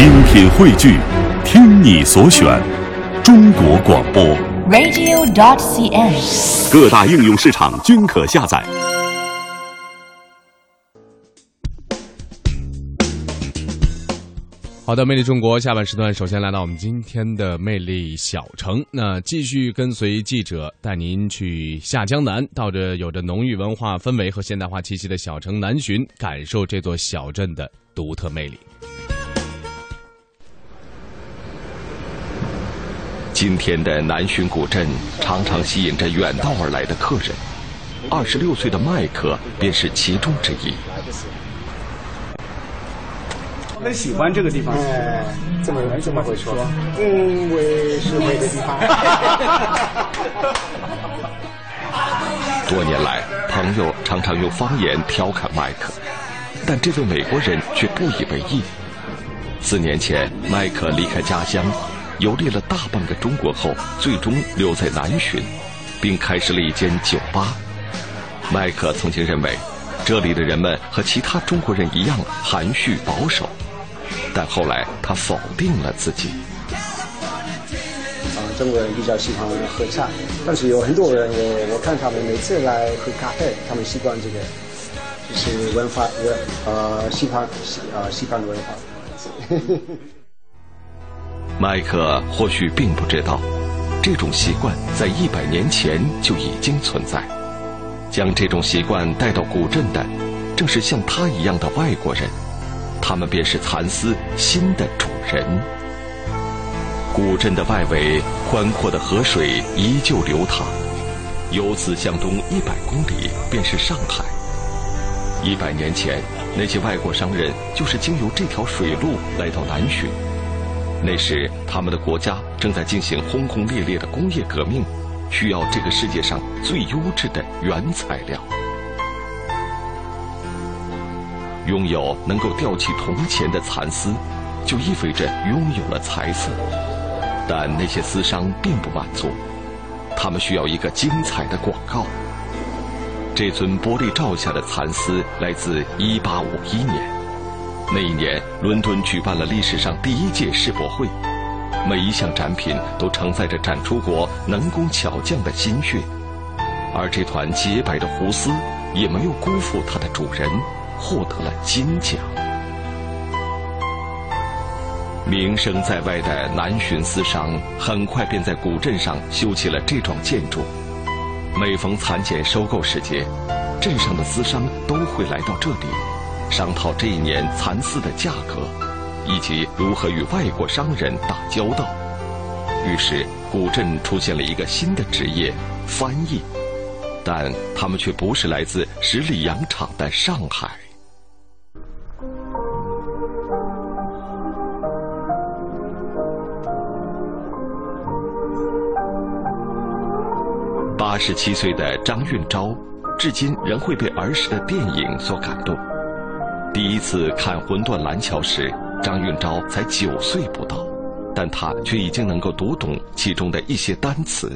精品汇聚，听你所选，中国广播。radio.dot.cn，。各大应用市场均可下载。好的，魅力中国下半时段，首先来到我们今天的魅力小城。那继续跟随记者带您去下江南，到这有着浓郁文化氛围和现代化气息的小城南浔，感受这座小镇的独特魅力。今天的南浔古镇常常吸引着远道而来的客人，二十六岁的麦克便是其中之一。很喜欢这个地方，哎，这么这么会说，因为是美的地方。多年来，朋友常常用方言调侃麦克，但这位美国人却不以为意。四年前，麦克离开家乡，游历了大半个中国后，最终留在南浔，并开设了一间酒吧。麦克曾经认为，这里的人们和其他中国人一样含蓄保守。但后来他否定了自己。啊，中国人比较喜欢喝茶，但是有很多人，我我看他们每次来喝咖啡，他们习惯这个，就是文化呃西方西呃西方的文化。麦克或许并不知道，这种习惯在一百年前就已经存在。将这种习惯带到古镇的，正是像他一样的外国人。他们便是蚕丝新的主人。古镇的外围，宽阔的河水依旧流淌，由此向东一百公里便是上海。一百年前，那些外国商人就是经由这条水路来到南浔。那时，他们的国家正在进行轰轰烈烈的工业革命，需要这个世界上最优质的原材料。拥有能够吊起铜钱的蚕丝，就意味着拥有了财富。但那些丝商并不满足，他们需要一个精彩的广告。这尊玻璃罩下的蚕丝来自1851年，那一年伦敦举办了历史上第一届世博会，每一项展品都承载着展出国能工巧匠的心血，而这团洁白的胡丝也没有辜负它的主人。获得了金奖。名声在外的南浔丝商很快便在古镇上修起了这幢建筑。每逢蚕茧收购时节，镇上的丝商都会来到这里，商讨这一年蚕丝的价格，以及如何与外国商人打交道。于是，古镇出现了一个新的职业——翻译，但他们却不是来自十里洋场的上海。八十七岁的张运钊，至今仍会被儿时的电影所感动。第一次看《魂断蓝桥》时，张运钊才九岁不到，但他却已经能够读懂其中的一些单词。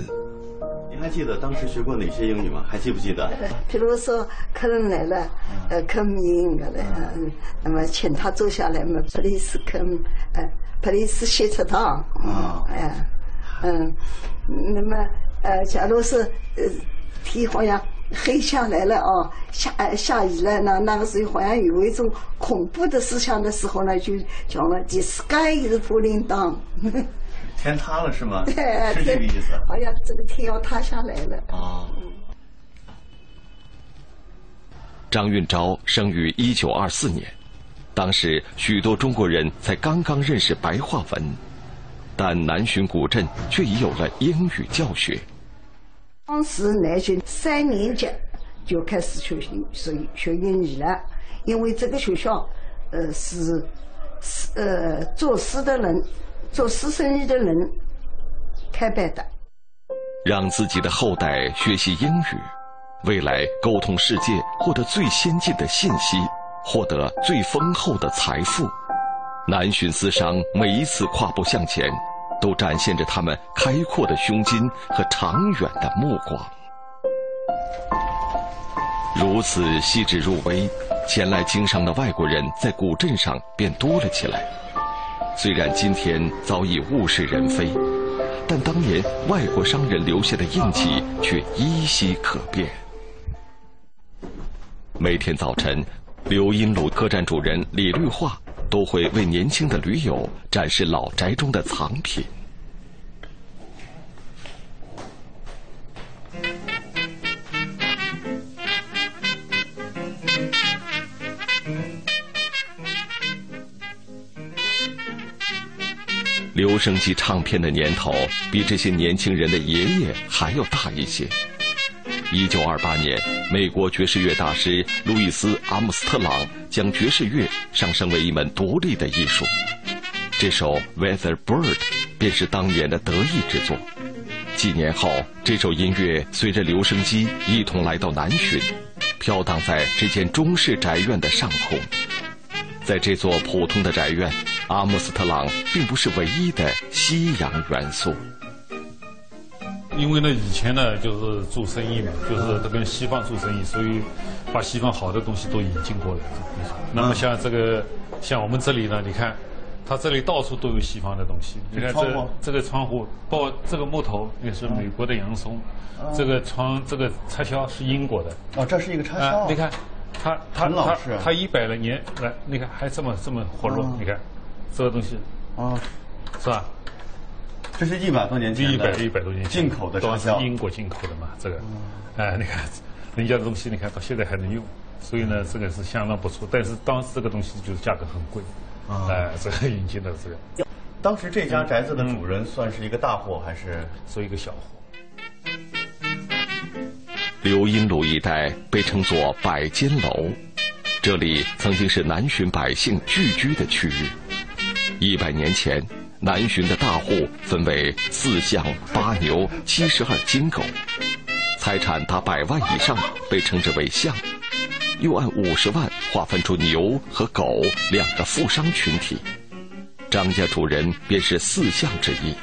您还记得当时学过哪些英语吗？还记不记得？比如说，客人来了，呃，come in 的嘞，嗯，那么请他坐下来嘛，please come，呃，please sit down，啊，哎，嗯，那么。呃，假如是呃天好像黑下来了哦，下下雨了，那那个时候好像有一种恐怖的思想的时候呢，就讲了 “the sky is falling down”，天塌了是吗？对，是这个意思。好像这个天要塌下来了。啊。张运钊生于一九二四年，当时许多中国人才刚刚认识白话文，但南浔古镇却已有了英语教学。当时南浔三年级就开始学习学学英语了，因为这个学校，呃是，呃做诗的人，做诗生意的人开办的。让自己的后代学习英语，未来沟通世界，获得最先进的信息，获得最丰厚的财富。南浔丝商每一次跨步向前。都展现着他们开阔的胸襟和长远的目光。如此细致入微，前来经商的外国人在古镇上便多了起来。虽然今天早已物是人非，但当年外国商人留下的印记却依稀可辨。每天早晨，刘荫路客栈主人李绿化都会为年轻的驴友展示老宅中的藏品。留声机唱片的年头比这些年轻人的爷爷还要大一些。一九二八年，美国爵士乐大师路易斯·阿姆斯特朗将爵士乐上升为一门独立的艺术。这首《Weather Bird》便是当年的得意之作。几年后，这首音乐随着留声机一同来到南浔，飘荡在这间中式宅院的上空。在这座普通的宅院。阿姆斯特朗并不是唯一的西洋元素，因为呢，以前呢就是做生意嘛，就是他跟西方做生意，所以把西方好的东西都引进过来。那么像这个，像我们这里呢，你看，它这里到处都有西方的东西。你看这这个窗户，包括这个木头也是美国的洋松，这个窗这个插销是英国的。哦，这是一个插销。你看，它它它它一百来年来，你看还这么这么活络，你看。这个东西，啊，是吧？这是一百多年前一百一百多年进口的都是英国进口的嘛？这个，哎，你看，人家的东西，你看到现在还能用，所以呢，这个是相当不错。但是当时这个东西就是价格很贵，哎，这个引进的这个。当时这家宅子的主人算是一个大户还是是一个小户？刘荫路一带被称作百间楼，这里曾经是南浔百姓聚居的区域。一百年前，南浔的大户分为四象八牛七十二金狗，财产达百万以上被称之为象，又按五十万划分出牛和狗两个富商群体。张家主人便是四象之一，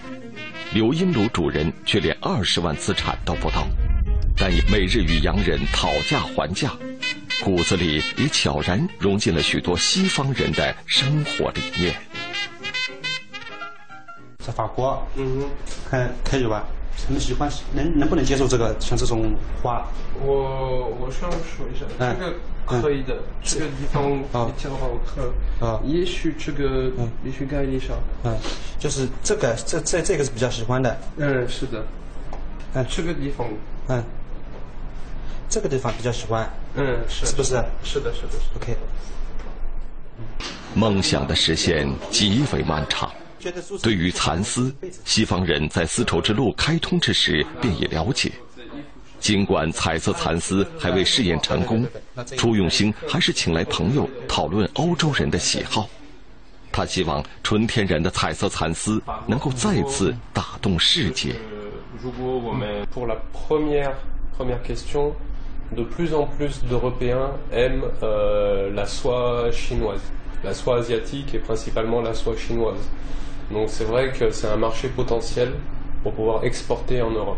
刘荫庐主人却连二十万资产都不到，但每日与洋人讨价还价，骨子里也悄然融进了许多西方人的生活理念。在法国，嗯，看可以吧？他们喜欢能能不能接受这个像这种花？我我想说一下，这个可以的，这个地方比较好看啊。也许这个嗯也许改一下。嗯，就是这个这这这个是比较喜欢的。嗯，是的。嗯，这个地方。嗯，这个地方比较喜欢。嗯，是是不是？是的，是的。OK。梦想的实现极为漫长。对于蚕丝，西方人在丝绸之路开通之时便已了解。尽管彩色蚕丝还未试验成功，朱永兴还是请来朋友讨论欧洲人的喜好。他希望纯天然的彩色蚕丝能够再次打动世界。如果我们 pour la première première question, de plus en plus d'Européens aiment la soie chinoise, la soie asiatique et principalement la soie chinoise. Donc c'est vrai que c'est un marché potentiel pour pouvoir exporter en Europe.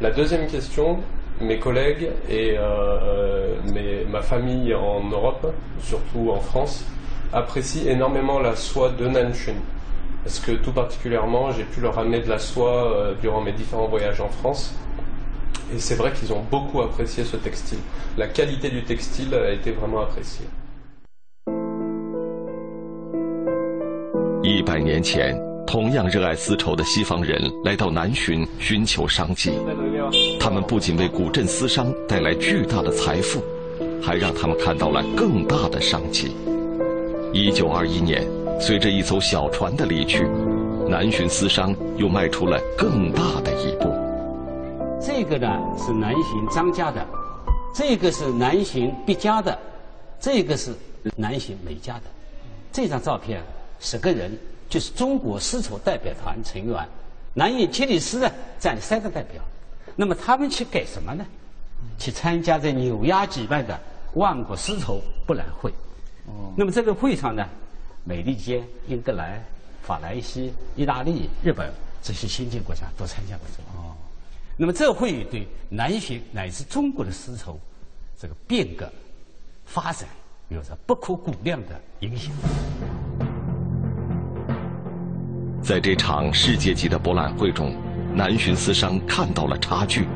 La deuxième question, mes collègues et euh, mes, ma famille en Europe, surtout en France, apprécient énormément la soie de Nanshin. Parce que tout particulièrement, j'ai pu leur amener de la soie euh, durant mes différents voyages en France. Et c'est vrai qu'ils ont beaucoup apprécié ce textile. La qualité du textile a été vraiment appréciée. 一百年前，同样热爱丝绸的西方人来到南浔寻求商机。他们不仅为古镇丝商带来巨大的财富，还让他们看到了更大的商机。一九二一年，随着一艘小船的离去，南浔丝商又迈出了更大的一步。这个呢是南浔张家的，这个是南浔毕家的，这个是南浔梅家的。这张照片。十个人就是中国丝绸代表团成员，南印切里斯呢占三个代表，那么他们去干什么呢？去参加在纽约举办的万国丝绸博览会。哦。那么这个会上呢，美利坚、英格兰、法兰西、意大利、日本这些先进国家都参加过这个。哦。那么这会议对南巡乃至中国的丝绸这个变革发展有着不可估量的影响。在这场世界级的博览会中，南巡丝商看到了差距。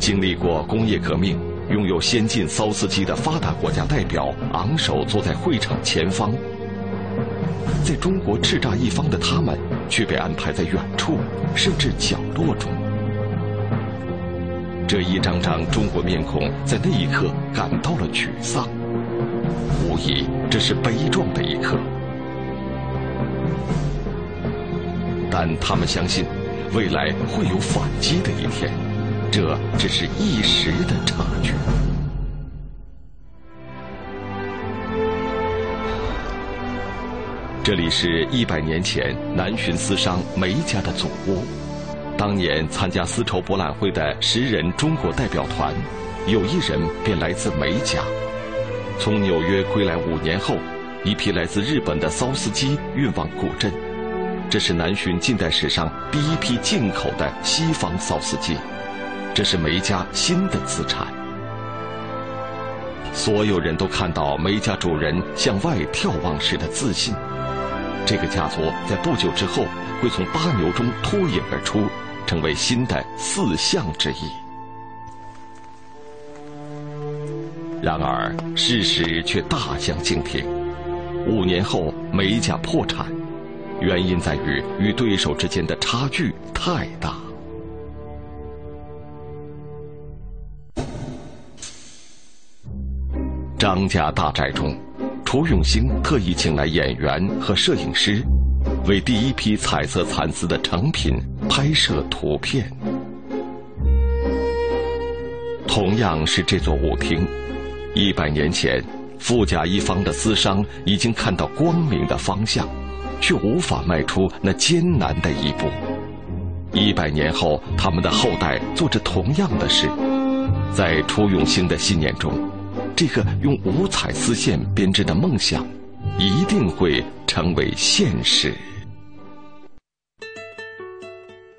经历过工业革命、拥有先进骚丝机的发达国家代表昂首坐在会场前方，在中国叱咤一方的他们却被安排在远处，甚至角落中。这一张张中国面孔在那一刻感到了沮丧，无疑这是悲壮的一刻。但他们相信，未来会有反击的一天，这只是一时的差距。这里是一百年前南巡丝商梅家的祖屋。当年参加丝绸博览会的十人中国代表团，有一人便来自梅家。从纽约归来五年后，一批来自日本的骚丝机运往古镇。这是南巡近代史上第一批进口的西方骚丝机，这是梅家新的资产。所有人都看到梅家主人向外眺望时的自信。这个家族在不久之后会从八牛中脱颖而出，成为新的四象之一。然而，事实却大相径庭。五年后，梅家破产。原因在于与对手之间的差距太大。张家大宅中，楚永兴特意请来演员和摄影师，为第一批彩色蚕丝的成品拍摄图片。同样是这座舞厅，一百年前，富甲一方的丝商已经看到光明的方向。却无法迈出那艰难的一步。一百年后，他们的后代做着同样的事，在楚永兴的信念中，这个用五彩丝线编织的梦想，一定会成为现实。